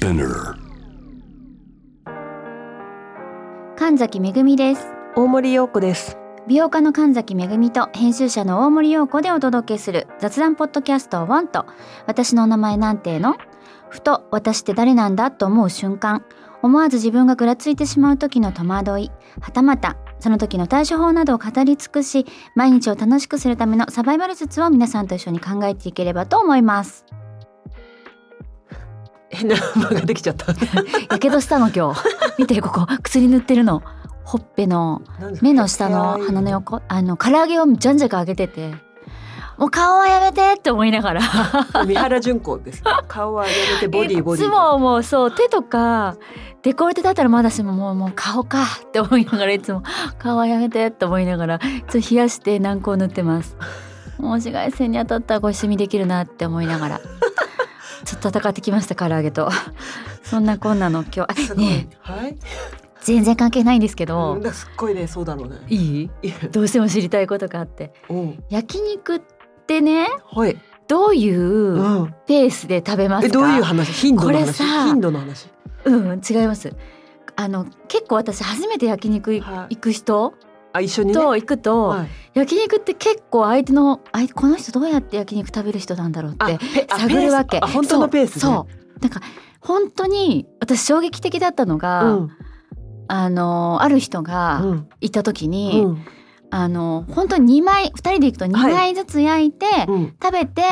Spinner. 神崎めぐみです大森洋子です。美容家の神崎めぐみと編集者の大森洋子でお届けする雑談ポッドキャスト「ワンと私のお名前なんての?」ふと私って誰なんだと思う瞬間思わず自分がぐらついてしまう時の戸惑いはたまたその時の対処法などを語り尽くし毎日を楽しくするためのサバイバル術を皆さんと一緒に考えていければと思います変な間ができちゃった。やけどしたの今日。見てここ。薬塗ってるの。ほっぺの目の下の鼻の横。あの唐揚げをじゃんじゃか上げてて。もう顔はやめてって思いながら。三原純子です。顔はやめてボディボディ。いつももうそう手とかデコルテだったらまだしももうもう顔か。って思いながらいつも。顔はやめてって思いながらちょっと冷やして軟膏塗ってます。もう紫外線に当たったらこれシミできるなって思いながらちょっと戦ってきました唐揚げと そんなこんなの今日ねえはい。全然関係ないんですけうどん、だからすっごいね、そうだろうね。いい？どうしても知りたいことがあってうん。焼肉ってねはい。どういううんペースで食べますえ、か、どういう話？頻度の話？頻度の話。うん違いますあの結構私初めて焼肉いはい行く人あ、一緒にね？と行くと、はい。焼肉って結構相手のあいこの人どうやって焼肉食べる人なんだろうって探るわけ本当のペースね。そうなんか本当に私衝撃的だったのが、うん。あのある人がうん。いた時に、うん。あの本当に2枚2人で行くと2枚ずつ焼いて、うん。食べて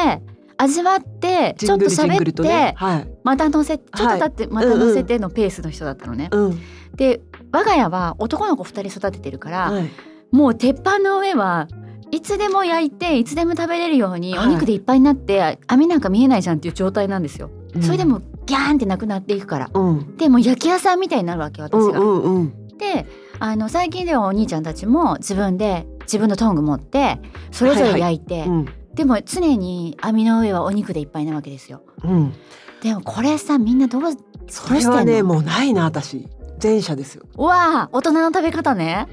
味わってちょっと喋って、ね。はい。また乗せちょっとはい経ってまた乗せてのペースの人だったのね。うん。で我が家は男の子2人育ててるから、はい。もう鉄板の上はいつでも焼いていつでも食べれるようにはいお肉でいっぱいになって、網なんか見えないじゃんっていう状態なんですよ。それでもギャーンってなくなっていくから。うん。でもう焼き屋さんみたいになるわけ私が。うんうんうん。であの最近ではお兄ちゃんたちも自分で自分のトング持ってそれぞれ焼いて、うん。でも常に網の上はお肉でいっぱいなわけですよ。うん。でもこれさみんなどうそれはね、もうないな、私。前者ですよ。うわあ大人の食べ方ね。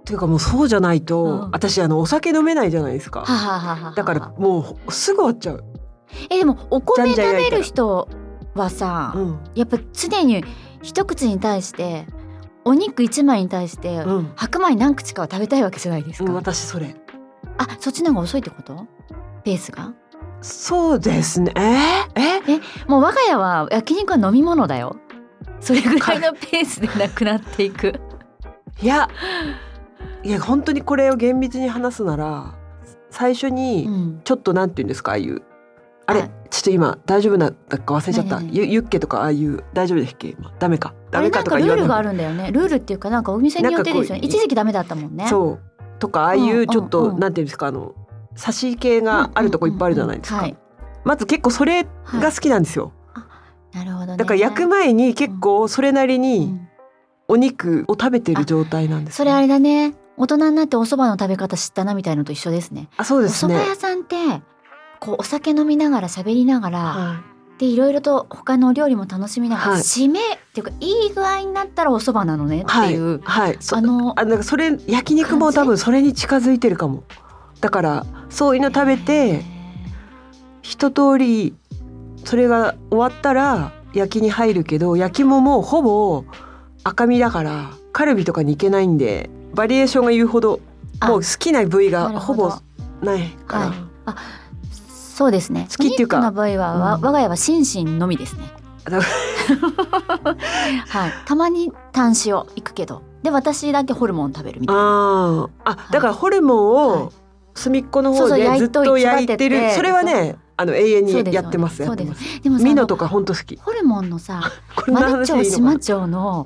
っていうかもうそうじゃないと、うん私あのお酒飲めないじゃないですか。だからもうすぐ終わっちゃう。えでもお米食べる人はさ、うん。やっぱ常に一口に対してお肉一枚に対して、うん。白米何口かは食べたいわけじゃないですか、うん、私それ。あそっちの方が遅いってこと？ペースが？そうですね。え？ー、えもう我が家は焼肉は飲み物だよそれぐらいのペースでなくなっていく。いやいや本当にこれを厳密に話すなら最初うにん。ちょっとなんて言うんですかああいう。あれ、はい。ちょっと今大丈夫だったか忘れちゃった。何々ゆユッケとかああいう大丈夫ですっけ？今。ダメか。ダメかとかルールがあ。るんだよね。ルールっていうかなんかお店によってですよね一時期ダメだったもんね。そう。とかああいうちょっと、うんなんていうんですかあの差し系があるとこいっぱいあるじゃないですか。はい。まず結構それが好きなんですよ。なるほどね。だから焼く前に結構それなりうにん。お肉を食べてる状態なんです、それあれだね。大人になってお蕎麦の食べ方知ったなみたいのと一緒ですね。おあそうですね。蕎麦屋さんってこうお酒飲みながら喋りながら、はでいろいろと他のお料理も楽しみながら、はい。締めっていうかいい具合になったらお蕎麦なのねいっていう、はい、はい、そあのあなんかそれ焼肉も多分それに近づいてるかも。だからそういうの食べて一通りそれが終わったら焼きに入るけど焼きももうほぼ赤身だからカルビとかに行けないんでバリエーションが言うほどあ。もう好きな部位がほぼないから、はい。あそうですね。好きっていうかの場合は、わうん。我が家は心身のみですね。だ はい。たまに単塩行くけど。で私だけホルモン食べるみたいな。あー。あだからホルモンはい。を隅っこの方でずっと焼いてる。それはねあの永遠にやってますやそうでもミノとか本当好き。ホルモンのさ マルチョ島町の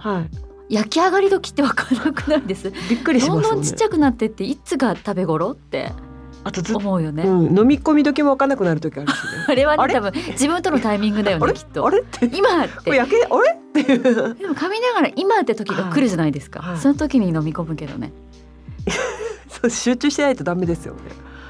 焼き上がり時ってわからなくないです？びっくりしどんますよね。どんちっちゃくなってっていつが食べ頃ってあとず思うよね、うん、飲み込み時も分かんなくなる時あるしね。あれはね多分自分とのタイミングだよねきっと。あれ？って今って。これ焼け？あれ？っていう。でも噛みながら今って時が来るじゃないですか、はい。はい。その時に飲み込むけどね。そう集中してないとダメですよね。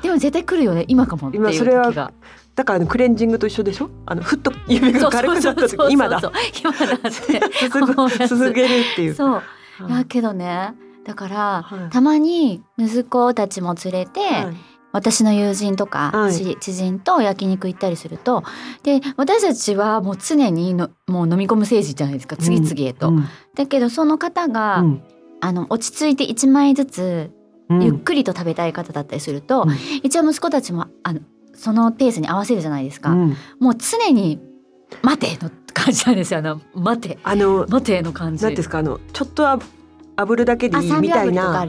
でも絶対来るよね今かもっていう時今それはがだからクレンジングと一緒でしょ？あのふっと指が軽くなった時今だそう今だ。って。すぐすすげるっていう。そう。はけどねだから、はい。たまに息子たちも連れて、はい。私の友人とか、はい。知知人と焼肉行ったりするとで私たちはもう常にのもう飲み込む政治じゃないですか次々へと。うん。だけどその方が、うん。あの落ち着いて1枚ずつうん。ゆっくりと食べたい方だったりすると、うん。一応息子たちもあのそのペースに合わせるじゃないですか。うん。もう常に「待て!」の感じなんですよ。あの「待て!」あの「待て!」の感じ。なんですか？あのちょっとあ炙るだけであいいみたいな。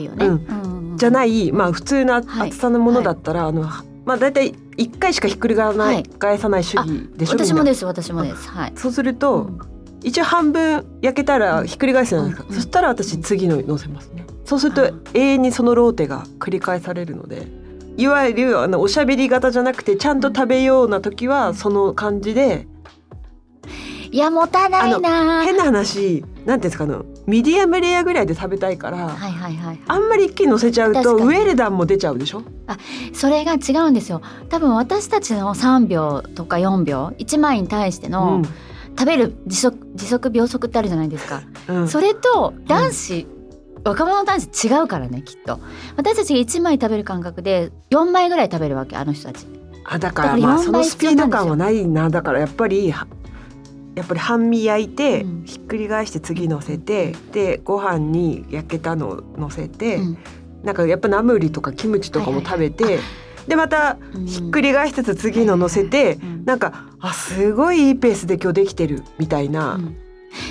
じゃないまあ普通のはい。厚さのものだったら、あのまあ大体一回しかひっくり返さない、はい。返さない主義でしょ？私もです私もです。はい。そうすると、うん。一応半分焼けたらひっくり返すじゃないですか、うんそしたら私次の乗せますね。そうするとあ永遠にそのローテが繰り返されるのでいわゆるあのおしゃべり型じゃなくてちゃんと食べような時はその感じでいや持たないな。変な話なんていうんですかあのミディアムレアぐらいで食べたいから、はいはいはい。あんまり一気に乗せちゃうとウェルダンも出ちゃうでしょ？それが違うんですよ。多分私たちの3秒とか4秒1枚に対しての、食べる時速時速秒速ってあるじゃないですか。うんうんそれと男子、若者男子違うからねきっと。私たちが1枚食べる感覚で4枚ぐらい食べるわけあの人たち。あだからまあ4倍そのスピード感はないな。だからやっぱりはやっぱり半身焼いて、うん。ひっくり返して次乗せてでご飯に焼けたの乗せて、うん。なんかやっぱナムリとかキムチとかも食べて、でまたうん。ひっくり返しつつ次の乗せて、うん。なんかあすごいいいペースで今日できてるみたいな、うん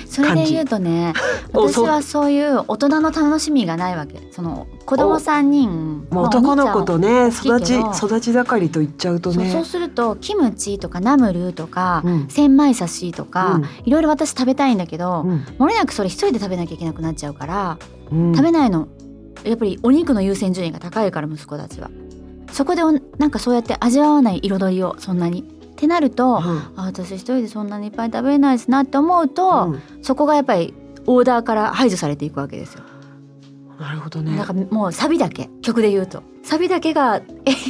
それで言うとね お私はそういう大人の楽しみがないわけ。その子供三人まあ、男の子とね育ち育ち盛りと言っちゃうとね。そうするとキムチとかナムルとか、うん。千枚刺しとか、うん。いろいろ私食べたいんだけど、うん。もれなくそれ一人で食べなきゃいけなくなっちゃうから、うん。食べないの。やっぱりお肉の優先順位が高いから息子たちは。そこでおなんかそうやって味わわない彩りをそんなにってなると、うん。あ私一人でそんなにいっぱい食べれないですなって思うと、うん。そこがやっぱりオーダーから排除されていくわけですよ。なるほどね。だからもうサビだけ曲で言うと。サビだけが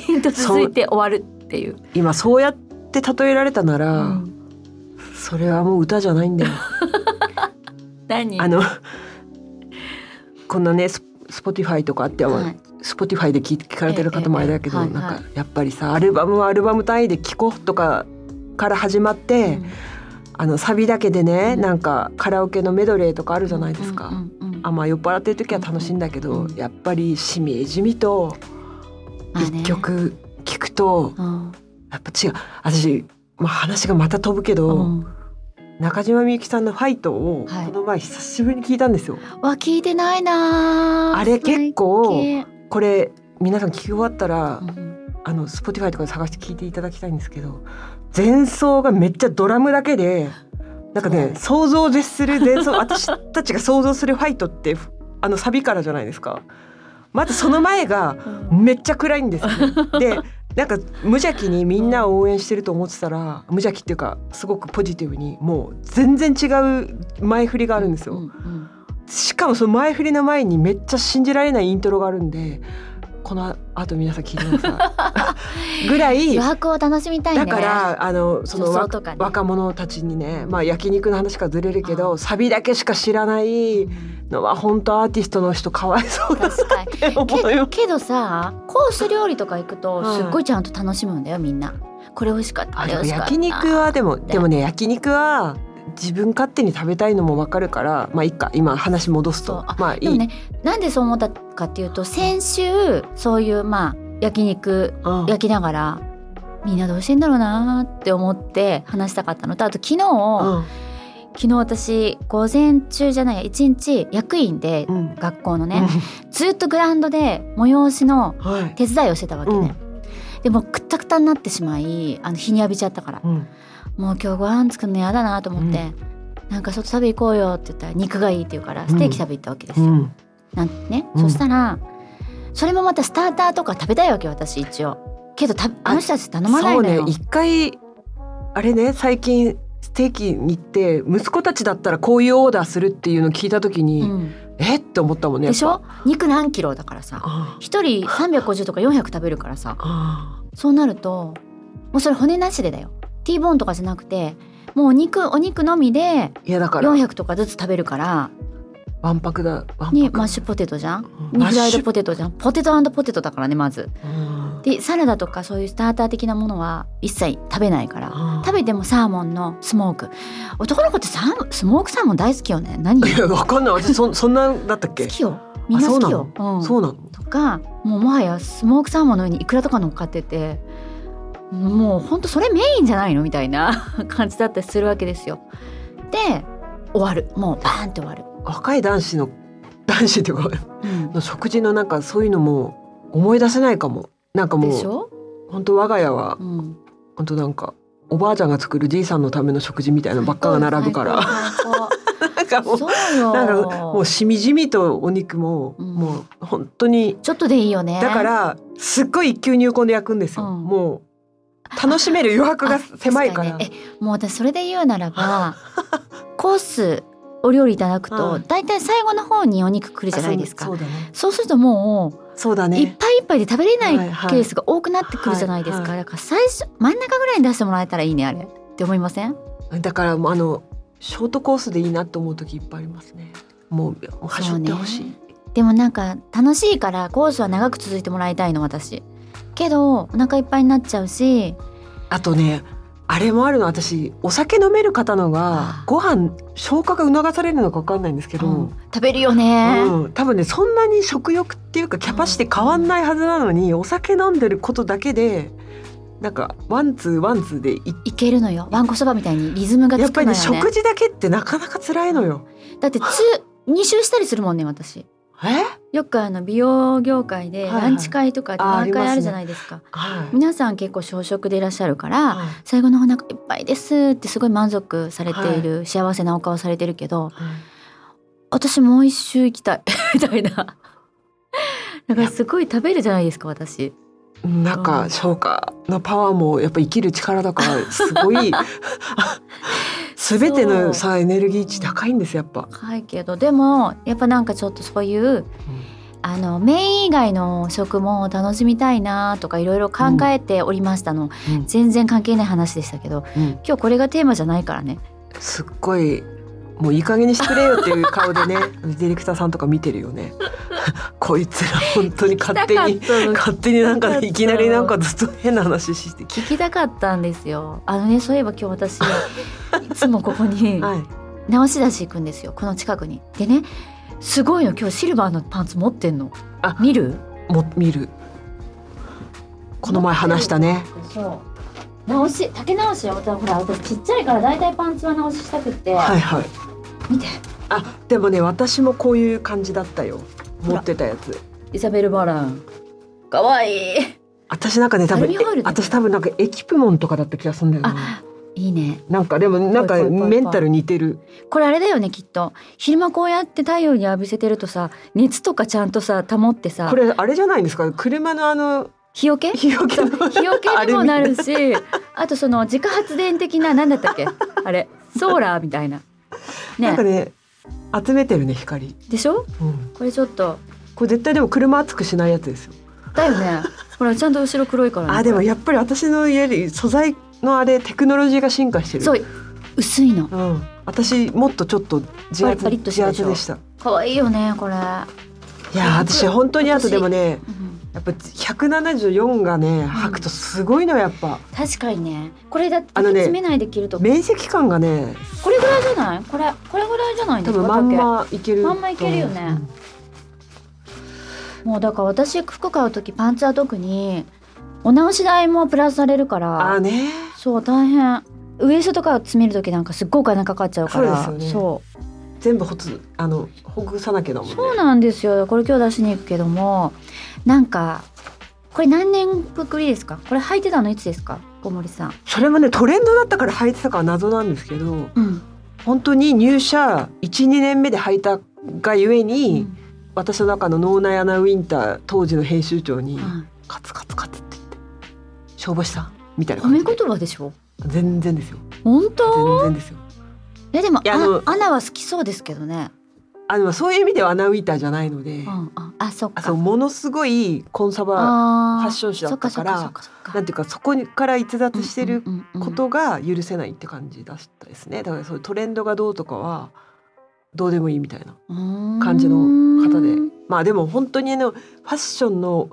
永遠と続いて終わるっていう。今そうやって例えられたなら、うん。それはもう歌じゃないんだよ。何？あのこんなねススポティファイとかあっては、はいスポティファイで聞聞かれてる方もあれだけど、なんかはいやっぱりさアルバムはアルバム単位で聴こうとかから始まって、うん。あのサビだけでね、うんなんかカラオケのメドレーとかあるじゃないですか。あまあ酔っ払ってる時は楽しいんだけど、うんやっぱりしみじみと一曲聴くと、うんやっぱ違う。私、まあ、話がまた飛ぶけど、うん。中島みゆきさんの「ファイト」をはい。この前久しぶりに聞いたんですよ。わ聞いてないなあれ結構これ皆さん聞き終わったら、うんあの Spotify とかで探して聞いていただきたいんですけど前奏がめっちゃドラムだけでなんかね想像を絶する前奏 私たちが想像するファイトってあのサビからじゃないですか。まずその前がうんめっちゃ暗いんですよ。でなんか無邪気にみんなを応援してると思ってたら無邪気っていうかすごくポジティブにもう全然違う前振りがあるんですよ。うんうんしかもその前振りの前にめっちゃ信じられないイントロがあるんでこの後皆さん聞いてくださいぐらい余白を楽しみたいね。だからあのそのね。若者たちにねまあ焼肉の話からずれるけどサビだけしか知らないのは本当アーティストの人かわいそうだ確かに。って思うよ。けけどさコース料理とか行くとはいすっごいちゃんと楽しむんだよみんな。これ美味しかった。焼肉はでもででもね焼肉は自分勝手に食べたいのもわかるからまあいいか今話戻すと。まあいい、でもねなんでそう思ったかっていうと先週そういうまあ焼肉うん焼きながらみんなどうしてんだろうなって思って話したかったのとあと昨日、うん。昨日私午前中じゃない一日役員でうん。学校のね、ずっとグラウンドで催しのうんはい。手伝いをしてたわけね、でもくったくたになってしまいあの日に浴びちゃったから。うんもう今日ご飯作るの嫌だなと思って、なんか外食べ行こうよって言ったら肉がいいって言うからステーキ食べ行ったわけですよ、うん。なんね、うん。そしたらそれもまたスターターとか食べたいわけ私一応。けどたあの人たち頼まないのよ、そうね一回あれね最近ステーキに行って息子たちだったらこういうオーダーするっていうのを聞いた時に、うん。えって思ったもんねでしょ？肉何キロだからさ一人350とか400食べるからさ。あ。そうなるともうそれ骨なしでだよ T ボーンとかじゃなくてもうお肉お肉のみでいやだから。400とかずつ食べるから。わんぱくだにマッシュポテトじゃん？うん。にフライドポテトじゃん？ポテトポテトだからねまず。うん。でサラダとかそういうスターター的なものは一切食べないから。うん。食べてもサーモンのスモーク。男の子ってサーモンスモークサーモン大好きよね？何？いやわかんない。私そ そんなだったっけ？好きよ。みんな好きよ。うん。そうなの？とかもうもはやスモークサーモンの上にイクラとか乗っかっててもうほんとそれメインじゃないのみたいな 感じだったりするわけですよ。で終わる。もうバーンって終わる。若い男子の男子っていうかうん。の食事のなんかそういうのも思い出せないかも。なんかもう本当我が家はうん、本当なんかおばあちゃんが作るじいさんのための食事みたいなのばっかが並ぶから。なんかもうもうしみじみとお肉も、うん。もう本当にちょっとでいいよね。だからすっごい一級入魂で焼くんですよ、うん。もう楽しめる余白が狭いからあ確に。ねえもう私それで言うならば コースお料理いただくとうん。だいたい最後の方にお肉来るじゃないですか。あそうそうだね。そうするともそうだういっねぱいいっぱいで食べれないケースが多くなってくるじゃないですか、はいだから最初真ん中ぐらいに出してもらえたらいいねあれ。って思いません？だからもうあのショートコースでいいなと思う時いっぱいありますね。もうもうはしょってほしい、ねでもなんか楽しいからコースは長く続いてもらいたいの私けどお腹いっぱいになっちゃうし。あとねあれもあるの。私お酒飲める方のあがあご飯消化が促されるのか分かんないんですけど、うん。食べるよね、うん、多分ねそんなに食欲っていうかキャパシティ変わんないはずなのにお酒飲んでることだけでなんかワンツーワンツーでいいけるのよ。わんこそばみたいにリズムがやっぱりね食事だけってなかなか辛いのよ。だってつ二周したりするもんね私。えよくあの美容業界でランチ会とかディナーあるじゃないですか、はい。皆さん結構小食でいらっしゃるから、はい。最後のお腹いっぱいですってすごい満足されている、幸せなお顔されてるけど私もう一周行きたい。みたいな。だからすごい食べるじゃないですか私。なんか消化のパワーもやっぱ生きる力だからすごい 全てのさエネルギー値高いんですやっぱ。高いけどでもやっぱなんかちょっとそういうあのメイン以外の食も楽しみたいなとかいろいろ考えておりましたの、うん。全然関係ない話でしたけどうん。今日これがテーマじゃないからね。すっごいもういい加減にしてくれよっていう顔でね ディレクターさんとか見てるよね。こいつら本当に勝手に勝手になんかいきなりなんかずっと変な話してき聞きたかったんですよ。あのねそういえば今日私 いつもここにはい。直し出し行くんですよ。この近くに。でねすごいの今日シルバーのパンツ持ってんの。あ見る？も見る。この前話したね。そう。直し丈直しよ。ほら私ちっちゃいからだいたいパンツは直ししたくって、はいはい見て。あでもね私もこういう感じだったよ。持ってたやつ。イザベル・バラン。かわいい。私なんかね多分私多分なんかエキプモンとかだった気がするんだよね。いいね。なんかでもなんかメンタル似てる。これあれだよねきっと。昼間こうやって太陽に浴びせてるとさ熱とかちゃんとさ保ってさ。これあれじゃないんですか？車のあの日よけ？日よけの日よけにもなるし。あとその自家発電的な何だったっけ？あれ。ソーラーみたいなね。なんかね集めてるね光、でしょ？うん、これちょっと。これ絶対でも車熱くしないやつですよ。だよね。ほらちゃんと後ろ黒いからねあでもやっぱり私の家より素材のあれテクノロジーが進化してる。そう薄いの。うん、私もっとちょっと自圧パリッとして自るでしょ？圧でした。可愛いよねこれ、いやー私本当にあとでもねうんやっぱ174がね履くとすごいのやっぱ。確かにね。これだって詰めないで着ると面積感がねこれぐらいじゃない？これこれぐらいじゃない多分まんまいけるまんまいけるよね。もうだから私服買う時パンツは特にお直し代もプラスされるから。ーね。そう大変。ウエストとか詰める時なんかすっごいお金かかっちゃうから。そうですよね。そう。全部ほつあのほぐさなきゃだもんね。そうなんですよ。これ今日出しに行くけどもなんかこれ何年ぶりですか？これ履いてたのいつですか？小森さん。それもねトレンドだったから履いてたから謎なんですけどうん、本当に入社12年目で履いたがゆえうに、ん。私の中の脳内アナウィンター当時の編集長にうん「カツカツカツ」って言って「消防士さん」みたいな褒め感じで。言葉でしょ？全然ですよ。本当？全然ですよ。いやでもアナは好きそうですけどねあでもそういう意味ではアナウィンターじゃないので、うんうん。あそっか。あそうものすごいコンサバファッション誌だったからなんていうかそこから逸脱してるうんうんうんうんことが許せないって感じだったですね。だからそういうトレンドがどうとかはどうでもいいみたいな感じの方で。まあでも本当にあのファッションの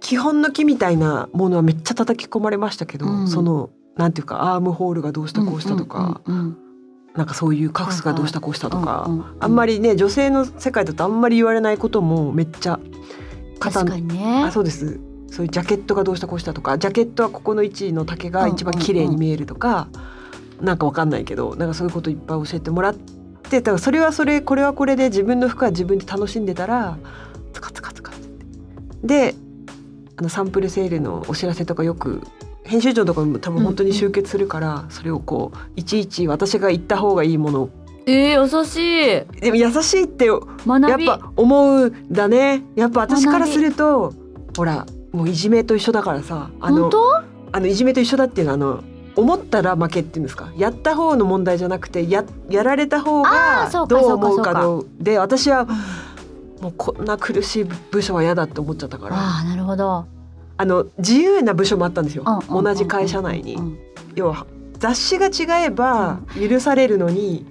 基本の木みたいなものはめっちゃ叩き込まれましたけど、うん。そのなんていうかアームホールがどうしたこうしたとか、うんうんなんかそういうカフスがどうしたこうしたとか、うんうんあんまりね女性の世界だとあんまり言われないこともめっちゃ確かにね。あそうです。そういうジャケットがどうしたこうしたとかジャケットはここの位置の丈が一番綺麗に見えるとか、なんかわかんないけどなんかそういうこといっぱい教えてもらってだからそれはそれこれはこれで自分の服は自分で楽しんでたらツカツカツカって。であのサンプルセールのお知らせとかよく編集長とかも多分本当に集結するから、それをこういちいち私が言った方がいいもの。をえー、優しい。でも優しいってやっぱ思うんだね。やっぱ私からするとほらもういじめと一緒だからさあの本当？あのいじめと一緒だっていうのはあの思ったら負けっていうんですか？やった方の問題じゃなくてややられた方あがどう思うかそうか。かどうで私はもうこんな苦しい部署は嫌だって思っちゃったから。ああなるほど、あの自由な部署もあったんですよ。うん同じ会社内に。うん要は雑誌が違えば許されるのに。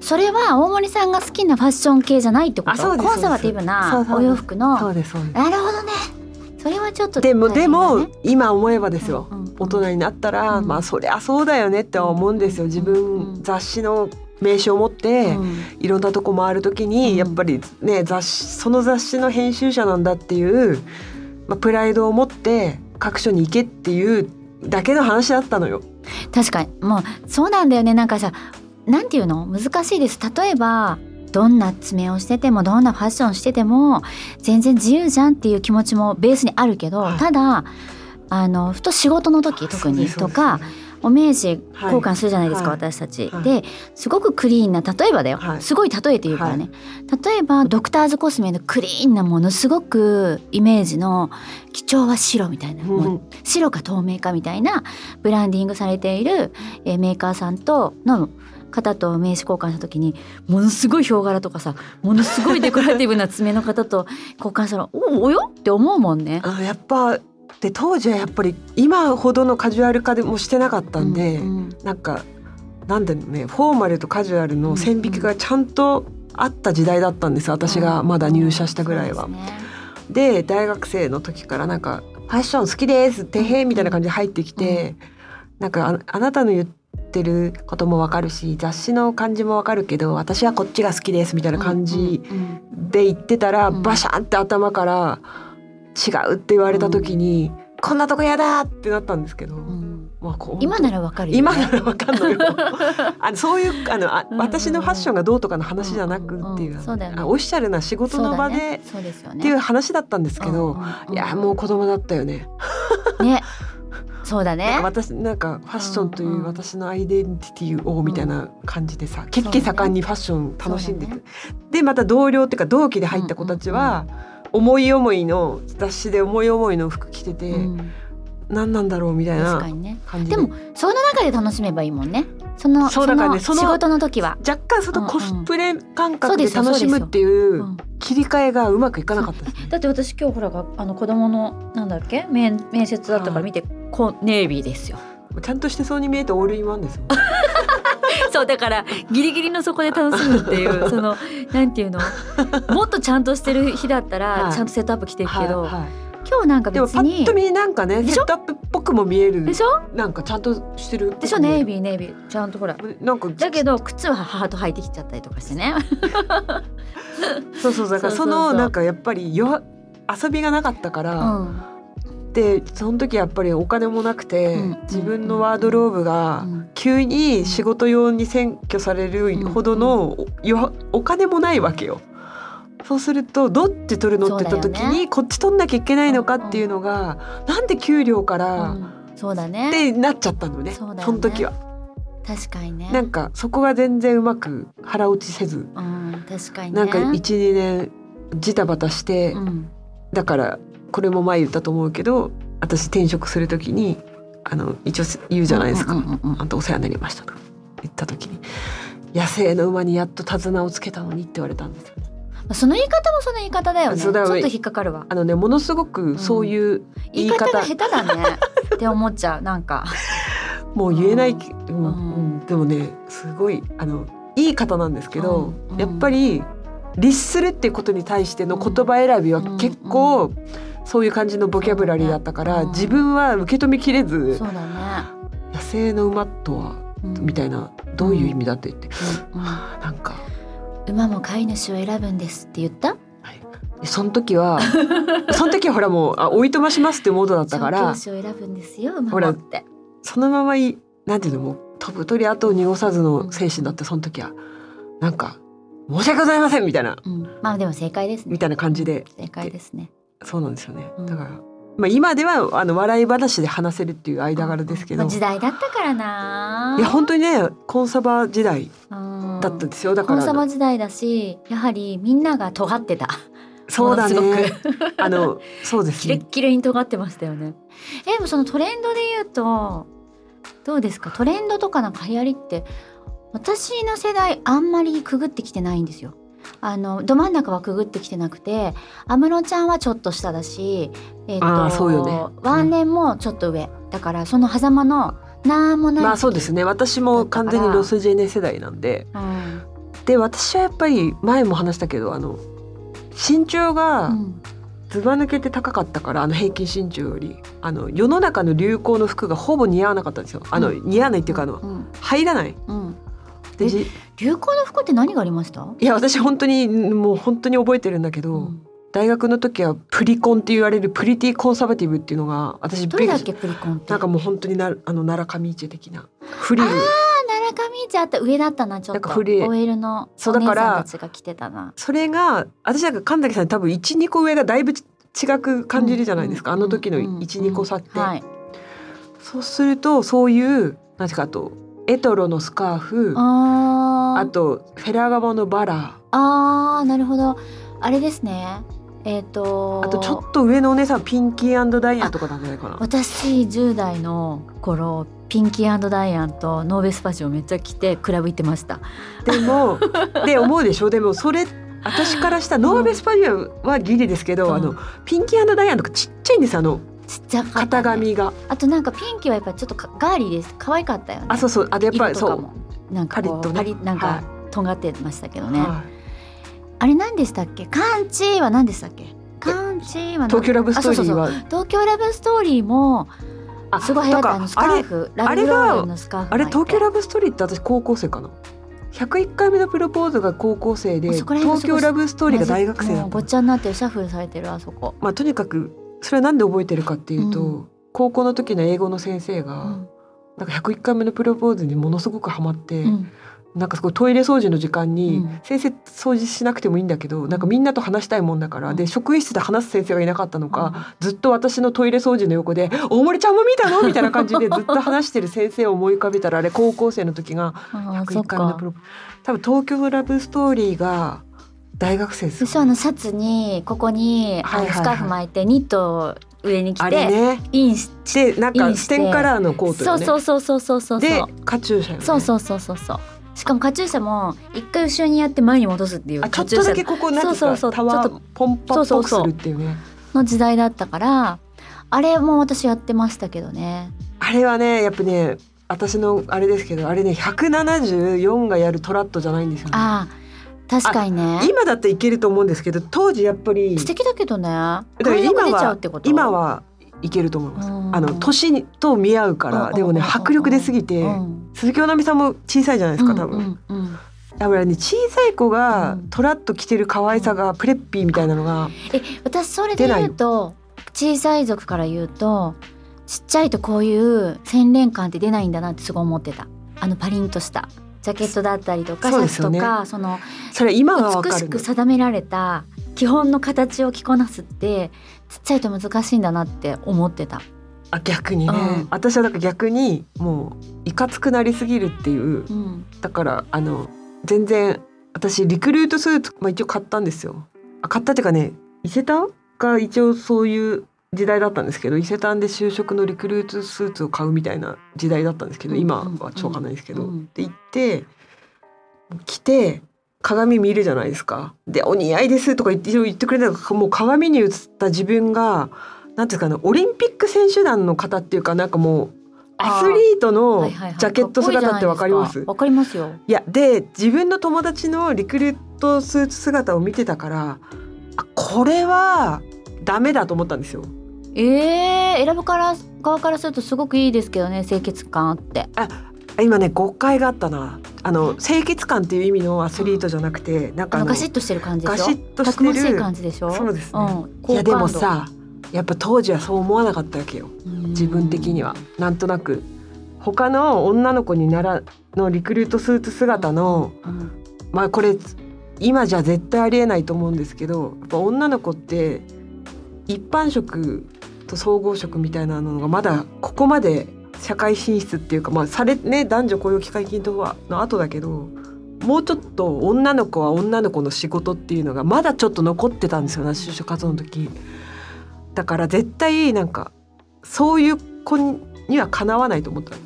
それは大森さんが好きなファッション系じゃないってこと？あそうですコンサバティブなお洋服の？そうですそうです。なるほどね。それはちょっとでもでもね今思えばですよ。うんうん大人になったら、うん。まあそりゃそうだよねっては思うんですよ。自分、うん雑誌の名刺を持って、うん。いろんなとこ回る時に、うん。やっぱりね雑誌その雑誌の編集者なんだっていう、まあ、プライドを持って各所に行けっていうだけの話だったのよ。確かに。もうそうなんだよね。なんかさなんていうの？難しいです。例えばどんな爪をしててもどんなファッションしてても全然自由じゃんっていう気持ちもベースにあるけど、はい。ただあのふと仕事の時特にとかお名刺交換するじゃないですか、はい。私たち。はい。ですごくクリーンな例えばだよ、はい。すごい例えて言うからね、例えばドクターズコスメのクリーンなものすごくイメージの基調は白みたいな、もう白か透明かみたいなブランディングされている、えーメーカーさんとの方と名刺交換した時にものすごいヒョウ柄とかさものすごいデコラティブな爪の方と交換したら「おおよ?」って思うもんね。あのやっぱで当時はやっぱり今ほどのカジュアル化でもしてなかったんで、うんうん。なんかなんだろうねフォーマルとカジュアルの線引きがちゃんとあった時代だったんです私がまだ入社したぐらいは。そうですね。で大学生の時からなんか「ファッション好きです」てへんみたいな感じで入ってきて、なんかああなたの言ってることもわかるし雑誌の感じもわかるけど私はこっちが好きですみたいな感じうんうん。で言ってたら、うん。バシャンって頭から違うって言われた時に、こんなとこやだってなったんですけど、うん。今ならわかるよ、ね、今ならわかんのよ。あのそういうあのあうんうんうん。私のファッションがどうとかの話じゃなくっていう,、オフィシャルな仕事の場で、ねそうですよね。っていう話だったんですけど、うんうんうんいやもう子供だったよね。ね。そうだね。か私なんかファッションというんううん。私のアイデンティティをみたいな感じでさ、血気盛んにファッション楽しんでて、そうでまた同僚っていうか同期で入った子たちは、思い思いの雑誌で思い思いの服着てて、うん。何なんだろうみたいな確かにね。感じで。でもその中で楽しめばいいもんね。そのそうだからねその仕事の時は、若干そのコスプレ感覚で楽しむっていううん。切り替えがうまくいかなかったですね。だって私今日ほらがあの子供のなんだっけ？面面接だったから見て、こうネイビーですよ。ちゃんとしてそうに見えてオールインワンですよ。そうだからギリギリのそこで楽しむっていう そのなんていうの？もっとちゃんとしてる日だったら、はい。ちゃんとセットアップ着てるけど、はいはい。今日なんかでもパッ別にと見なんかねセットアップっぽくも見える。でしょ？なんかちゃんとしてる？でしょ？ネイビーネイビー。ちゃんとほら。ーなんかだけど靴はハート履いてきちゃったりとかしてね。そうそうだからそのなんかやっぱりよ遊びがなかったかうら、んでその時やっぱりお金もなくて、うん自分のワードローブがうん。急に仕事用に占拠されるほどのお金もないわけよ。そうするとどっち取るのって言った時に、こっち取んなきゃいけないのかっていうのが、なんで給料から、うん。そうだっねてなっちゃったのねその時は。確かにね。なんかそこが全然うまく腹落ちせず、うん確かにねなんか12年ジタバタして、うんだからこれも前言ったと思うけど私転職する時にあの一応言うじゃないですか「うんうんうんうんあんたお世話になりました」と。言った時に「野生の馬にやっと手綱をつけたのに」って言われたんですよその言い方もその言い方だよね。ちょっと引っかかるわ。あのねものすごくそういう言い方が下手だね。って思っちゃうなんか。もう言えない、うん。うんうん。でもねすごいあのいい方なんですけど、うんやっぱり律するっていうことに対しての言葉選びは結構そういう感じのボキャブラリーだったから、自分は受け止めきれずそうだね、野生の馬とはうん。みたいなどういう意味だって言って、うん。なんか。馬も飼い主を選ぶんですって言った？その時は その時はほらもうあおいとましますってモードだったから選ぶんですよ馬ほらもって。そのままいなんていうのもう飛ぶ鳥後を濁さずの精神だってその時は。なんか申し訳ございませんみたいな。うん、まあでも正解ですね。みたいな感じで。正解ですねそうなんですよね。うん。だから、まあ、今ではあの笑い話で話せるっていう間柄ですけど、まあ時代だったからな。いや本当にねコンサバ時代うん。だったんですよ。だからコンサバ時代だしやはりみんなが尖ってた。そうだね。すあのそうですキレッねキレに尖ってましたよね。えでもそのトレンドで言うとどうですか？トレンドとかなんか流行りって私の世代あんまりくぐってきてないんですよあのど真ん中はくぐってきてなくて安室ちゃんはちょっと下だし、えーそうよね。ワンレンもちょっと上、だからその狭間のなんもないまあそうですね。私も完全にロスジェネ世代なんで。うん。で私はやっぱり前も話したけどあの身長うがん。ずば抜けて高かったからあの平均身長よりあの世の中の流行の服がほぼ似合わなかったんですよ。あの、うん。似合わないっていうかあのうん。入らない。うん。でじ流行の服って何がありました、いや私本当にもう本当に覚えてるんだけど、うん。大学の時はプリコンって言われるプリティコンサバティブっていうのが私どれだっけプリコンって？なんかもう本当になあの奈良上市的なフリルあ奈良上市。あった上だったなちょっと。OL のお姉そうだからさんたちが着てたな。それが私なんか神崎さんに多分12個上がだいぶ違く感じるじゃないですか、うん。あの時のうん12個差って、はい。そうするとそういうなんていうかあとエトロのスカーフああーとフェラガモのバラ。あーなるほど。あれですね。えっ、とあとちょっと上のお姉さんピンキーダイヤンとかなんじゃないかな。私10代の頃ピンキーダイアンとノーベスパジをめっちゃ着てクラブ行ってました。でも で思うでしょ？でもそれ私からしたらノーベスパリアンはギリですけど、うん。あのピンキーダイヤンとかちっちゃいんです。あのちっちゃかった、型紙が、あとなんかピンキーはやっぱちょっとかガーリーです。可愛かったよね。あそうそう。あとやっぱりそう。なんかこうパリッとね。なんかはとんがってましたけどね、はい。あれ何でしたっけ？カンチーは何でしたっけ？カンチーは何東京ラブストーリーは？東京ラブストーリーもあすごい流行った。あのスカーフ。あれラブローのスカーフあれ東京ララブストーリーって私高校生かな？101回目のプロポーズが高校生で東京ラブストーリーが大学生だったごっちゃになってる。シャッフルされてるあそこ、まあとにかくそれはなんで覚えてるかっていうと、うん。高校の時の英語の先生が、うん。なんか101回目のプロポーズにものすごくハマって、うん。なんかすごいトイレ掃除の時間に、うん。先生掃除しなくてもいいんだけどなんかみんなと話したいもんだから、うん。で職員室で話す先生がいなかったのか、ずっと私のトイレ掃除の横で「大森ちゃんも見たの?」みたいな感じでずっと話してる先生を思い浮かべたらあれ高校生の時が101あーそっか。回目のプロ多分東京ラブストーリーが大学生ですそしてあのシャツにここにあのスカーフ巻いてニットを上に着てね。インしでなんかステンカラーのコートそうよねそうそうそうそうそう。でカチューシャそうそうそうそうそう。しかもカチューシャも一回後ろにやって前に戻すっていうあちょっとだけここなんていうそうそうそう。かタワーポンパっぽくするっていうね。の時代だったからあれも私やってましたけどね。あれはねやっぱね私のあれですけどあれね174がやるトラットじゃないんですよね。ああ確かにね。今だっていけると思うんですけど当時やっぱり。素敵だけどね。今は今はいけると思います。うん。あの年と見合うからでもねうん。迫力出すぎてうん。鈴木保奈美さんも小さいじゃないですか多分、だからね小さい子がうん。トラッと着てる可愛さがプレッピーみたいなのがえ私それで言うと小さい族から言うとちっちゃいとこういう洗練感って出ないんだなってすごい思ってた。あのパリンとしたジャケットだったりとかシャツとかそのそれ今はわ美しく定められた基本の形を着こなすってちっちゃいと難しいんだなって思ってた。あ逆にね、うん。私はだから逆にもういかつくなりすぎるっていう。うん、だからあの全然私リクルートスーツ、まあ、一応買ったんですよ。あ買ったっていうかね伊勢丹が一応そういう時代だったんですけど伊勢丹で就職のリクルートスーツを買うみたいな時代だったんですけど、うん今は超わかんないですけど、うんで行って着て鏡見るじゃないですか。で「お似合いです」とか言って言ってくれたらもう鏡に映った自分がなんていうかなオリンピック選手団の方っていうかなんかもうアスリートのジャケット姿ってわかります？わかりますよ。いやで自分の友達のリクルートスーツ姿を見てたからあこれはダメだと思ったんですよ。えー、選ぶから側からするとすごくいいですけどね清潔感あって。今ね誤解があったな。あの清潔感っていう意味のアスリートじゃなくて、なんかあのガシッとしてる感じでしょ？ガシッとしてたくましいる感じでしょ？そうですね、うん、いやでもさやっぱ当時はそう思わなかったわけよ。自分的には。なんとなく。他の女の子にならのリクルートスーツ姿のうん。まあこれ今じゃ絶対ありえないと思うんですけどやっぱ女の子って一般職と総合職みたいなのがまだここまで社会進出っていうかまあされね男女雇用機会均等はの後だけどもうちょっと女の子は女の子の仕事っていうのがまだちょっと残ってたんですよね就職活動の時。だから絶対なんかそういう子にはかなわないと思ったの。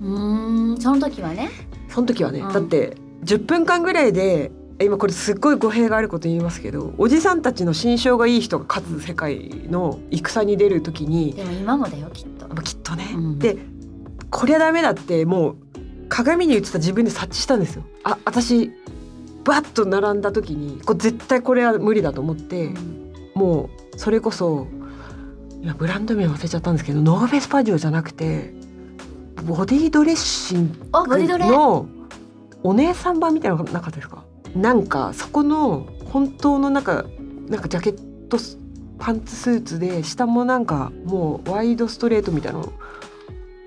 うーんその時はね。その時はね、うん。だって10分間ぐらいで今これすっごい語弊があること言いますけどおじさんたちの心象がいい人が勝つ世界の戦に出る時にでも今もだよきっと。まあきっとね、うん。でこりゃダメだってもう鏡に映った自分で察知したんですよ。あ私バッと並んだ時にこれ絶対これは無理だと思って、うん。もうそれこそ今ブランド名忘れちゃったんですけどノーベスパジオじゃなくてボディドレッシングのお姉さん版みたいなのなかったですか？なんかそこの本当のなんかなんかジャケットスパンツスーツで下もなんかもうワイドストレートみたいなの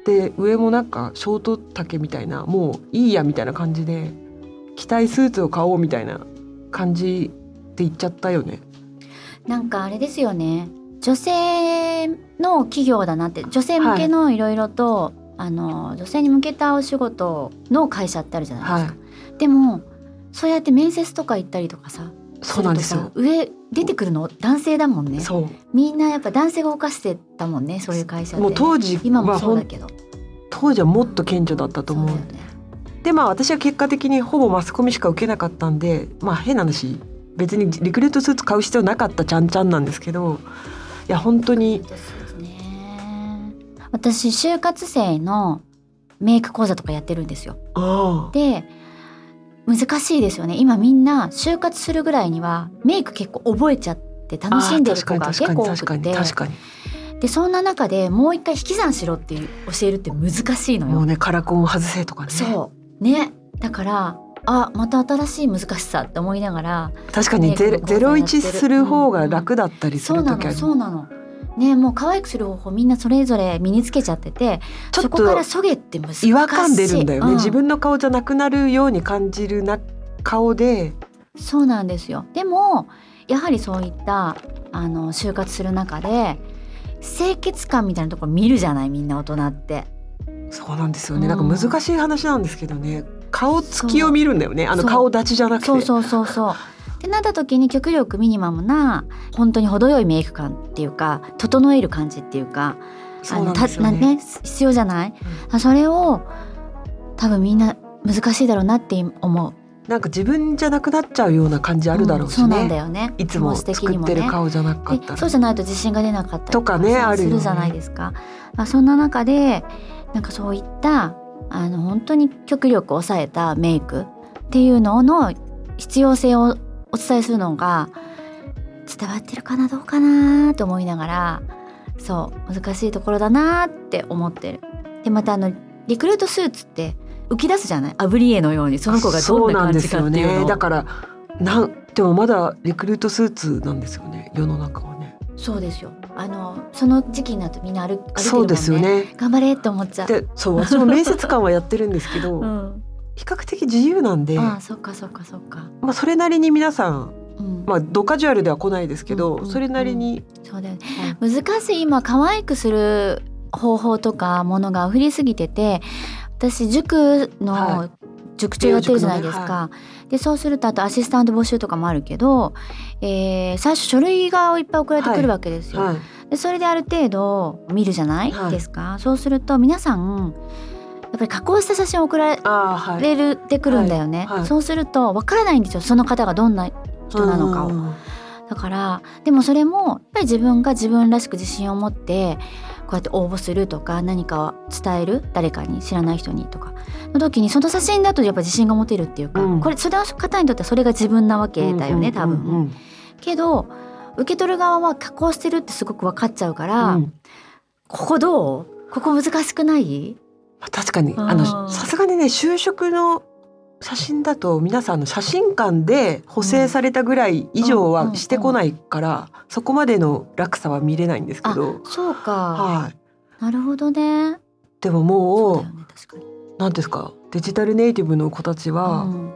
で上もなんかショート丈みたいなもういいやみたいな感じで着たいスーツを買おうみたいな感じで言っちゃったよね。なんかあれですよね。女性の企業だなって女性向けのいろいろと、あの女性に向けたお仕事の会社ってあるじゃないですか、でもそうやって面接とか行ったりとかさそうなんですよ。上出てくるの？男性だもんね。そう。みんなやっぱ男性が動かしてたもんねそういう会社もう当時今もそうだけど、当時はもっと顕著だったと思う。そうだよね。でまあ私は結果的にほぼマスコミしか受けなかったんでまあ変な話別にリクルートスーツ買う必要なかったちゃんちゃんなんですけどいや本当にね。私就活生のメイク講座とかやってるんですよ。あ。で難しいですよね。今みんな就活するぐらいにはメイク結構覚えちゃって楽しんでる子が結構多くて。でそんな中でもう一回引き算しろっていう教えるって難しいのよ。もうねカラコンを外せとかね。そう。ね。だからあまた新しい難しさって思いながら確かにゼロ一する方が楽だったりすそうなのる時あるそうなの。ねもう可愛くする方法みんなそれぞれ身につけちゃっててちょっそこからとそげって難しい。違和感出るんだよね、うん。自分の顔じゃなくなるように感じるな顔で。そうなんですよ。でもやはりそういったあの就活する中で清潔感みたいなところ見るじゃないみんな大人って。そうなんですよね、うん。なんか難しい話なんですけどね。顔つきを見るんだよね。あの顔立ちじゃなくて。そうそうそうそうってなった時に極力ミニマムな本当に程よいメイク感っていうか整える感じっていうかそうなんたですよね。なね必要じゃない、あそれを多分みんな難しいだろうなって思う。なんか自分じゃなくなっちゃうような感じあるだろうしんそうなんだね、よね。いつも作ってる顔じゃなかっでたら。そうじゃないと自信が出なかったりとかねさあるするじゃないですか。あそんな中でなんかそういったあの本当に極力抑えたメイクっていうのの必要性をお伝えするのが伝わってるかなどうかなと思いながらそう難しいところだなって思ってる。でまたあのリクルートスーツって浮き出すじゃない？アブリエのようにその子がどんな感じかっていうそうなんですよのをねだからなんでもまだリクルートスーツなんですよね。世の中はね。そうですよ。あのその時期になるとみんな歩歩いてるもんね。そうですよね。頑張れって思っちゃう。でそう私も面接官はやってるんですけど、うん、比較的自由なんでああそっかそっかそっか。まあ、それなりに皆さん、うん、まあ、ドカジュアルでは来ないですけど、うんうんそれなりに、そうだよね。難しい今可愛くする方法とかものが溢れすぎてて、私塾はの塾長やってるじゃないです美容塾か。でそうするとあとアシスタント募集とかもあるけど、えー最初書類がいっぱい送られてくるわけですよ。はい、でそれである程度見るじゃない？はいですか？そうすると皆さんやっぱり加工した写真を送られはい。れるってくるんだよね、はいはい。そうするとわからないんですよ。その方がどんな人なのかを。うん。だからでもそれもやっぱり自分が自分らしく自信を持ってこうやって応募するとか何かを伝える？誰かに知らない人にとか。の時にその写真だとやっぱ自信が持てるっていうか、うん。これそれの方にとってはそれが自分なわけだよね多分。うんうんうん。けど受け取る側は加工してるってすごく分かっちゃうから、うん。ここどう？ここ難しくない？まあ確かにうんあのさすがにね就職の写真だと皆さんあの写真館で補正されたぐらい以上はしてこないから、そこまでの落差は見れないんですけど、そうか、はい、なるほどね。でもそもううだよねですかデジタルネイティブの子たちは、うん。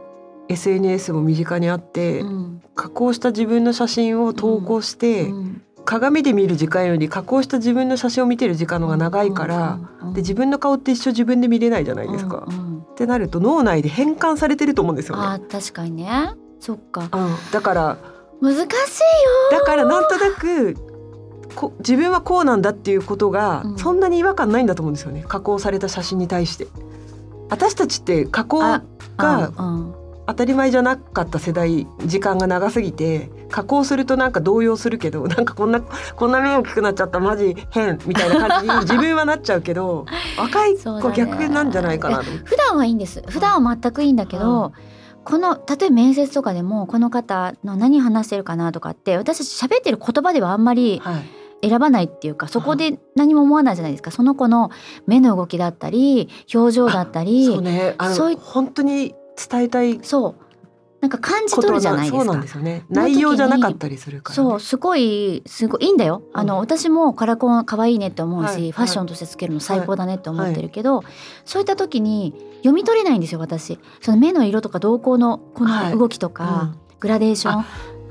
SNS も身近にあって、うん。加工した自分の写真を投稿して、うん鏡で見る時間より加工した自分の写真を見てる時間の方が長いから、で自分の顔って一生自分で見れないじゃないですか。うんうんってなると脳内で変換されてると思うんですよね。あー確かにね。そっか。うん、だから難しいよだからなんとなくこ自分はこうなんだっていうことがうん。そんなに違和感ないんだと思うんですよね。加工された写真に対して。私たちって加工あがうん当たり前じゃなかった世代時間が長すぎて加工するとなんか動揺するけどなんかこんなこんな目大きくなっちゃったマジ変みたいな感じに 自分はなっちゃうけど若い子逆なんじゃないかなと。思って。普段はいいんです。普段は全くいいんだけど、うん。この例えば面接とかでもこの方の何話してるかなとかって私たち喋ってる言葉ではあんまりはい。選ばないっていうかそこで何も思わないじゃないですか。その子の目の動きだったり表情だったりそうね。あのそうい本当に伝えたいそう。なんか感じ取るじゃないですか。そうなんですよね。内容じゃなかったりするから。ね、そうすごいすごいいいんだよ。あの、うん私もカラコン可愛いねって思うし、はいファッションとしてつけるの最高だねって思ってるけど、そういった時に読み取れないんですよ私。その目の色とか瞳孔のこはい。の動きとか、うん。グラデーション。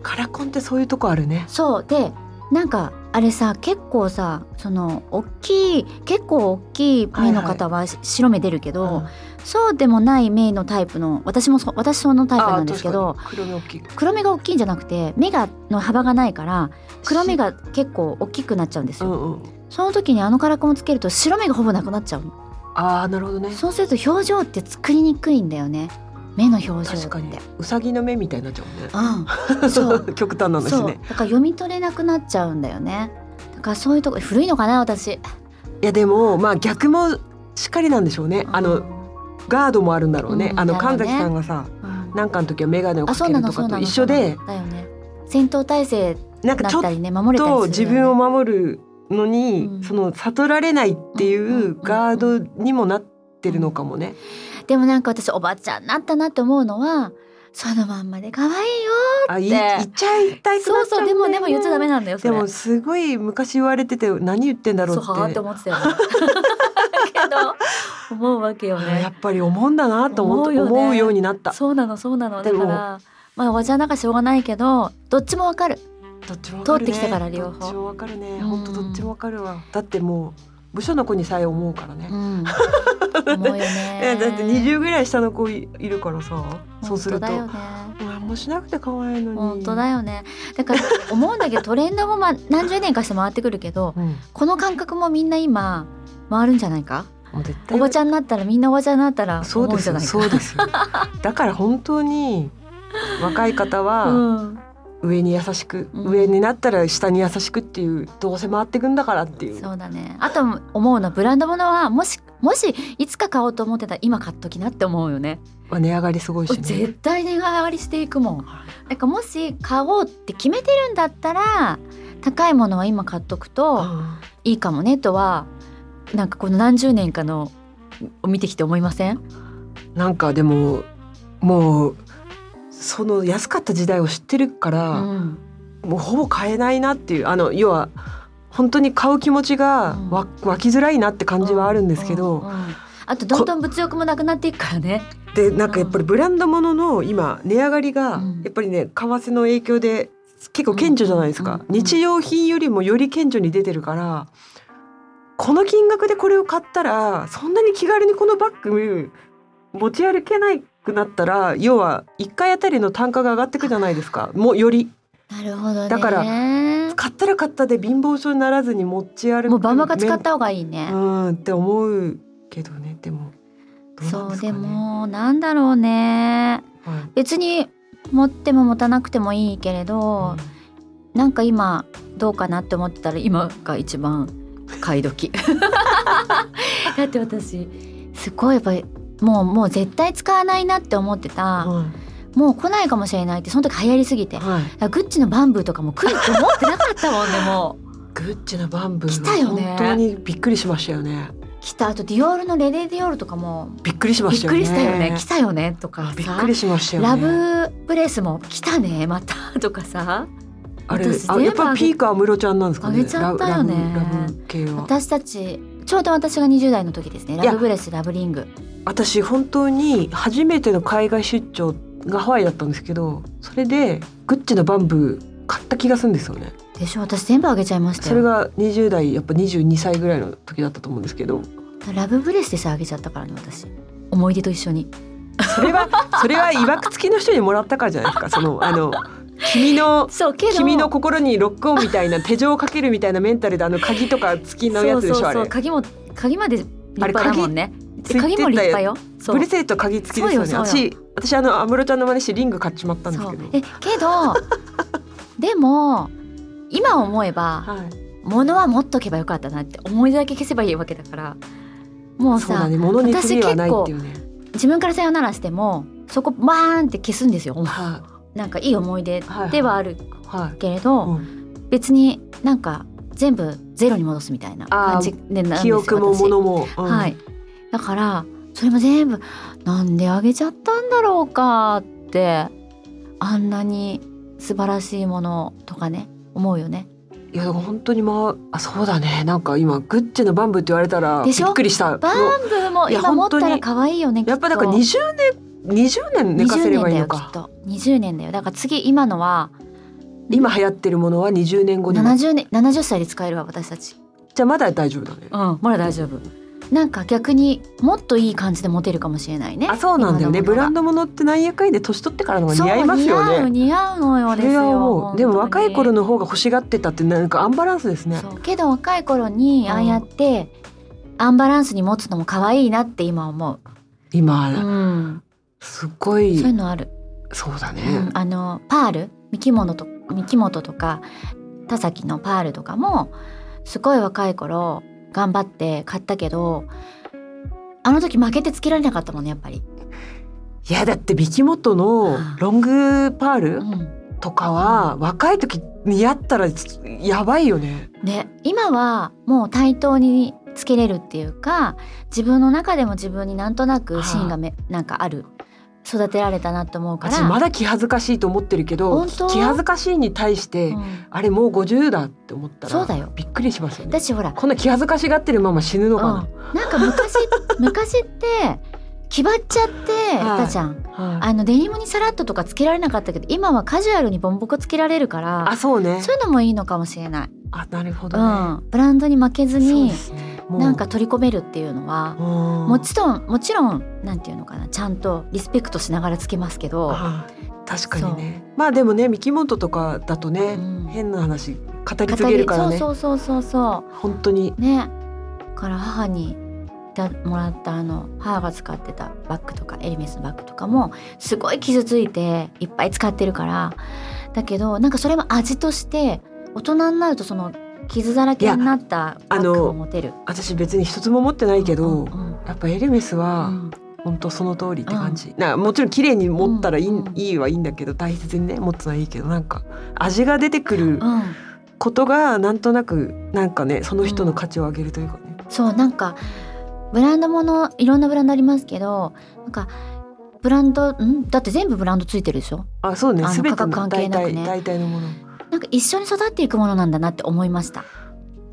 カラコンってそういうとこあるね。そう。でなんかあれさ結構さその大きい結構大きい目の方はし白目出るけど、うん。そうでもない目のタイプの私もそ私そのタイプなんですけど黒目大きい。黒目が大きいんじゃなくて目がの幅がないから黒目が結構大きくなっちゃうんですよ、うんうん。その時にあのカラコンをつけると白目がほぼなくなっちゃうの。ああなるほどね。そうすると表情って作りにくいんだよね目の表情確かに。うさぎの目みたいになっちゃうね。うん。そう。極端な話そう。ね。だから読み取れなくなっちゃうんだよね。だからそういうとこ古いのかな私。いやでもまあ逆もしっかりなんでしょうね。あのガードもあるんだろうね。うん。あの神崎さんがさ、うん。なんかの時は眼鏡をかけるとかと一緒で、ね。戦闘態勢だなったっりね守れたりとするよね。自分を守るのに、うん。その悟られないっていうんうんうんううん。ガードにもなってるのかもね。でもなんか私おばちゃんになったなって思うのはそのまんまで可愛いよあい言っちゃいたいそうそうでもでも言っちゃダメななんだよでもすごい昔言われてて何言ってんだろうって。そうはーって思ってたよ。ね けど思うわけよあやねっぱり思うんだなと思うよね。思うようになった。そうなのそうなの。だでもからまあおばちゃんなんかしょうがないけどどっちもわかる。どっちもね通ってきたから両方どっちもわかるね。うん本当どっちもわかるわ。だってもう部署の子にさえ思うからね。う。ん。思うよね。えだって20ぐらい下の子いいるからさ、そうすると、もしなくて可愛いのに。本当だよね。だから思うんだけどトレンドもまあ 何十年かして回ってくるけどうん。この感覚もみんな今回るんじゃないか？おばちゃんになったらみんなおばちゃんになったらそうですよ思うんじゃないか？そうですよ。だから本当に若い方はうん上に優しく、うん。上になったら下に優しくっていうどうせ回ってくんだからっていう。そうだね。あと思うのはブランド物はもしもしいつか買おうと思ってたら今買っときなって思うよね。まあ値上がりすごいしね。絶対値上がりしていくもん。だからもし買おうって決めてるんだったら高いものは今買っとくとうんいいかもねとはなんかこの何十年かのを見てきて思いません？なんかでももうその安かった時代を知ってるから、うん。もうほぼ買えないなっていうあの要は本当に買う気持ちがわ、湧きづらいなって感じはあるんですけど、あとどんどん物欲もなくなっていくからね。でなんかやっぱりブランド物の今値上がりがうん。やっぱりね為替の影響で結構顕著じゃないですか、日用品よりもより顕著に出てるからこの金額でこれを買ったらそんなに気軽にこのバッグ持ち歩けなくなったら要は1回あたりの単価が上がってくじゃないですか。もうより。なるほどね。だから買ったら買ったで貧乏症にならずに持ち歩くもうバンバカ使った方がいいね。うんって思うけどね。でもそうでもなんだろうね。はい。別に持っても持たなくてもいいけれど、なんか今どうかなって思ってたら今が一番買い時。だって私すごいやっぱりもうもう絶対使わないなって思ってた、はい。もう来ないかもしれないってその時流行りすぎて。はい。グッチのバンブーとかも来ると 思ってなかったもんねもう。グッチのバンブー来たよね。本当にびっくりしましたよね。来た。あとディオールのレディディオールとかもびっくりしまびっくしたよね。りしたよね。来たよねとかさ。びっくりしましたよね。ラブブレスも来たねまた とかさ。あれあやっぱピークはムロちゃんなんですかね。あげちゃったよね。私たちちょうど私が20代の時ですね。や。ラブブレスラブリング。私本当に初めての海外出張がハワイだったんですけどそれでグッチのバンブー買った気がするんですよね。でしょ？私全部あげちゃいましたよ。それが20代やっぱ22歳ぐらいの時だったと思うんですけど。ラブブレスでさあげちゃったからね私。思い出と一緒に。それはそれはいわくつきの人にもらったからじゃないですか。そのあの君のそうけど。君の心にロックオンみたいな手錠をかけるみたいなメンタルであの鍵とか付きのやつでしょそうそうそうあれ。鍵も鍵まで立派だもんね。鍵も立派よ。ブレスレット鍵付きですよね。私私あの安室ちゃんの真似してリング買っちまったんですけど。えけど でも今思えばはい。物は持っとけばよかったなって思い出だけ消せばいいわけだから。もうさね。物に罪はないっていうね。自分からさよならしてもそこバーンって消すんですよはなんかいい思い出ではあるけれど、うん。別になんか全部ゼロに戻すみたいな感じでなんですよ記憶も私物も、うん。はい。だからそれも全部なんであげちゃったんだろうかってあんなに素晴らしいものとかね思うよね。いや本当にまああそうだね。なんか今グッチのバンブーって言われたらびっくりした。バンブーも今持ったら可愛いよねやっぱだからきと。20年20年寝かせればいいの20年だよきっかと20年だよ。だから次今のは今流行ってるものは20年後にも70年70歳で使えるわ私たち。じゃあまだ大丈夫だね。うんまだ大丈夫。なんか逆にもっといい感じでモテるかもしれないね。あそうなんだよね。ブランドド物ってなんやかんやで年取ってからの似合いますよね。似合う似合うのよですそれはよでも若い頃のの方が欲しがってたってなんかアンバランスですね。そうけど若い頃にうん。ああやってアンバランスに持つのも可愛いなって今思う、今、うん、すっごいそういうのある、そうだね、うん、あのパール？三木本と三木本とか田崎のパールとかもすごい若い頃頑張って買ったけどあの時負けてつけられなかったもんねやっぱり、いやだってビキモトのロングパールうん、とかは若い時似合ったらやばいよね。で今はもう対等につけれるっていうか自分の中でも自分になんとなく芯がめ、なんかある育てられたなと思うから。私まだ気恥ずかしいと思ってるけど気恥ずかしいに対して、うん。あれもう50だって思ったらそうだよ。びっくりしますよね。私ほらこんな気恥ずかしがってるまま死ぬのかな、うん、なんか昔 昔って気張っちゃってはい。たじゃん、はい。あのデニムにサラットとかつけられなかったけど今はカジュアルにボンボコつけられるからあそうねそういうのもいいのかもしれない、あなるほどうね、ん、ブランドに負けずにねなんか取り込めるっていうのはももちろんもちろんなんていうのかなちゃんとリスペクトしながらつけますけど、はい確かにね。まあでもね三木本とかだとね、うん。変な話語り継げるからね。そうそうそうそうそ本当に。うね。だから母にだもらったあの母が使ってたバッグとかエルメスのバッグとかもすごい傷ついていっぱい使ってるから。だけどなんかそれも味として大人になるとその傷だらけになったバッグを持てる。私別に一つも持ってないけど、うんうん。やっぱエルメスうはん。本当その通りって感じ、なもちろん綺麗に持ったらいい,、うんうんいいはいいんだけど大切にね持つのはいいけどなんか味が出てくるうんことがなんとなくなんかねその人の価値を上げるというかね、そうなんかブランドものいろんなブランドありますけどなんかブランドん？だって全部ブランドついてるでしょ？あそうね。価格関係大なくね。体大体のものか一緒に育っていくものなんだなって思いました、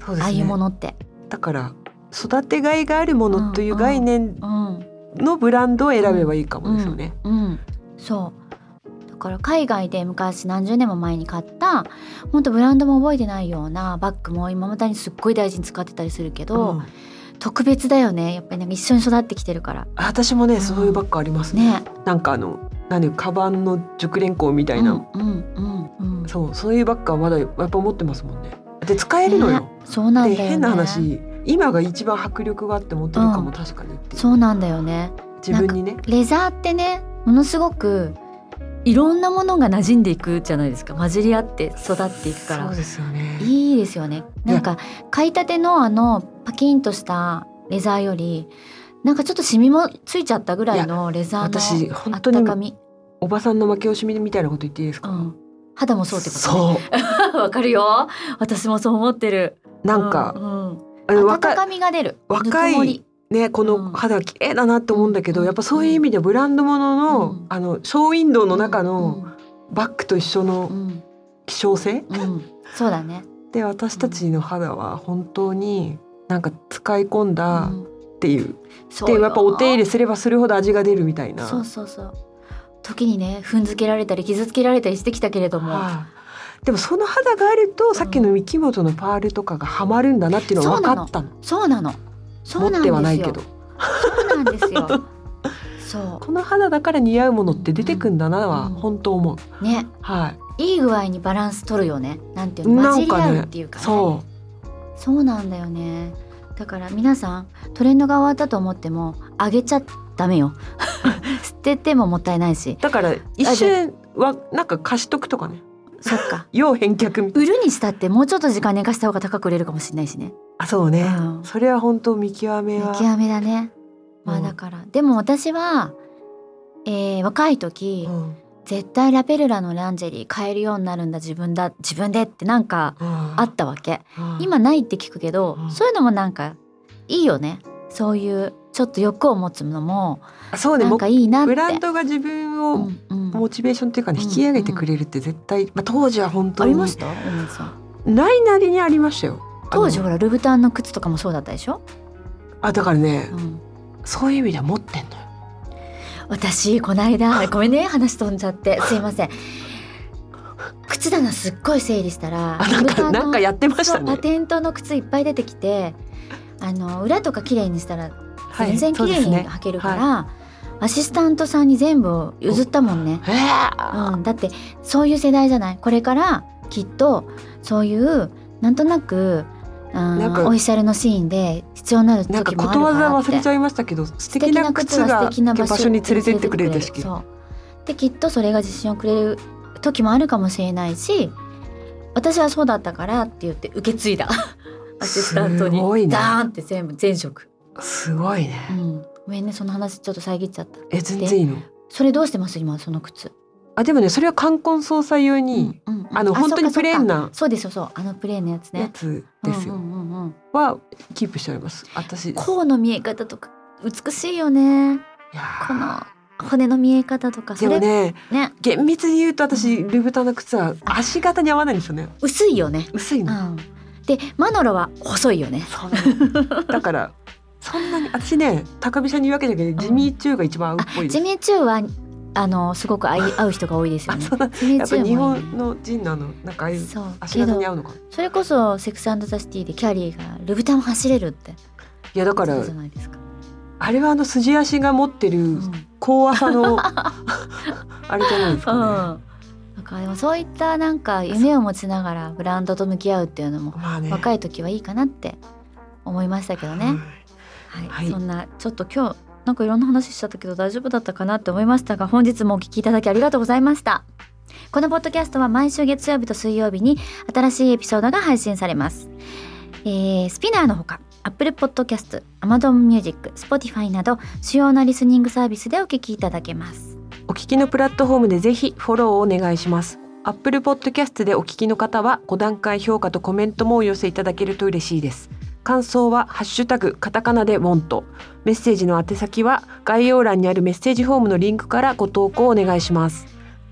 そうですね。ああいうものって。だから育てがいがあるものという概念うんのブランドを選べばいいかもですよね、うん、そう。だから海外で昔何十年も前に買った本当ブランドも覚えてないようなバッグも今までにすっごい大事に使ってたりするけど、うん。特別だよね。やっぱりなんか一緒に育ってきてるから。私もね、うん。そういうバッグありますね。ね。なんかあのなんでカバンの熟練工みたいな、うんうんうんうん。そうそういうバッグはまだやっぱ持ってますもんね。で使えるのよ、ねそうなんだよね。で変な話今が一番迫力があって持てるかも確かにうそうなんだよね。自分にね。レザーってねものすごくいろんなものが馴染んでいくじゃないですか。混じり合って育っていくから。そうですよね。いいですよね。なんか買いたてのあのパキンとしたレザーよりなんかちょっとシミもついちゃったぐらいのレザーの私あっ本当にたかみ。おばさんの負け惜しみみたいなこと言っていいですか、うん、肌もそうってことそ わかるよ。私もそう思ってる。うなんか、うんうん。温かみが出る。若いねこうん。の肌綺麗だなって思うんだけど、うん。やっぱそういう意味でブランド物の、うん。あのショーウィンドウの中うのん。バッグと一緒うのん。希少性、うん。そうだね。で私たちの肌は本当になんか使い込んだうんっていう、そうよ。でやっぱお手入れすればするほど味が出るみたいな。そうそうそう。時にね踏んづけられたり傷つけられたりしてきたけれども、はい。でもその肌があると、さっきの三木本のパールとかがハマるんだなっていうのは分かったの。そうなの。そうなんですよ持ってはないけど。そうなんですよ。そ この肌だから似合うものって出てくんだなはうん。本当思う、うね。はい。いい具合にバランス取るよね。なんていうの混じり合うっていうかね。そそうなんだよねだから皆さんトレンドが終わったと思っても上げちゃダメよ。捨ててももったいないし。うだから一瞬はなんか貸しとくとかね。そっか。要返却売るにしたってもうちょっと時間寝かした方が高く売れるかもしれないしね。あそうね、うん。それは本当見極めは。見極めだね。まあうんだから、でも私は、えー若い時、うん絶対ラペルラのランジェリー買えるようになるんだ自分だ自分でってなんかうん。あったわけ、うん。今ないって聞くけど、うん。そういうのもなんかいいよね。そういうちょっと欲を持つのもあそうねもなんかいいなって。ブランドが自分をうんうん。モチベーションっていうかねうん引き上げてくれるって絶対、まあ、当時は本当にありました？ないなりにありましたよ当時ほらルブタンの靴とかもそうだったでしょ、あだからね、うん、そういう意味では持ってんのよ私この間ごめんね話飛んじゃって。すいません。靴棚すっごい整理したらあなんかなんかやってましたそうパねテントの靴いっぱい出てきてあの裏とか綺麗にしたらはい全然綺麗に履けるから、アシスタントさんに全部譲ったもんね、え。ーうん、だってそういう世代じゃない。これからきっとそういうなんとなくうんなんかオフィシャルのシーンで必要になるなんかことわざ忘れちゃいましたけど素素敵な靴が素敵な場所に連れてってくれるでしできっとそれが自信をくれる時もあるかもしれないし私はそうだったからって言って受け継いだ。アシスタントにダーンって全部全職、すごいね。うん、ごめんねその話ちょっと遮っちゃった。え全然いいの？それどうしてます今その靴？あでもねそれは冠婚葬祭用に、うんうんうん。あの本当にプレーンなそうですよそう。あのプレーンのやつやねつですよ、うんうんうんうんはキープしております。私い甲の見え方とか美しいよね。やこの骨の見え方とかそれでもねね。厳密に言うと私ルブタンの靴は足型に合わないんですよね。薄いよね。薄いうの、ん。でマノロは細いよね。だからそんなに私ね高飛車に言うわけじゃなくてジミーチューが一番合うっぽいです。ジミーチューはあのすごく合い合う人が多いですよね。やっぱ日本の人のあのなんかああいうそう。足けど型に合うのか。それこそセックスザシティでキャリーがルブタン走れるって。いやだからじゃないですか、あれはあの筋足が持ってるうん。高朝の あれじゃないですかね、うん。だからでもそういったなんか夢を持ちながらブランドと向き合うっていうのもまあね。若い時はいいかなって思いましたけどね、はい。はい。はい。そんなちょっと今日なんかいろんな話しちゃったけど大丈夫だったかなって思いましたが本日もお聞きいただきありがとうございましたこのポッドキャストは毎週月曜日と水曜日に新しいエピソードが配信されます、えースピナーのほか Apple Podcast、Amazon Music、Spotify など主要なリスニングサービスでお聞きいただけますお聞きのプラットフォームでぜひフォローをお願いします。Apple Podcast でお聞きの方は5段階評価とコメントもお寄せいただけると嬉しいです。感想はハッシュタグカタカナでウォント。メッセージの宛先は概要欄にあるメッセージフォームのリンクからご投稿お願いします。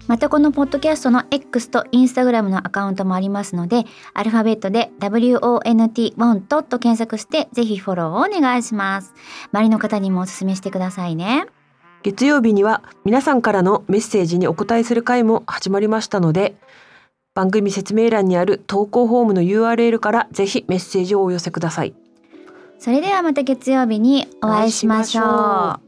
またこのポッドキャストの X と Instagram のアカウントもありますのでアルファベットで WONT ウォントと検索してぜひフォローをお願いします周りの方にもお勧めしてくださいね月曜日には皆さんからのメッセージにお答えする回も始まりましたので番組説明欄にある投稿フォームの URL からぜひメッセージをお寄せください。それではまた月曜日にお会いしましょうお会いしましょう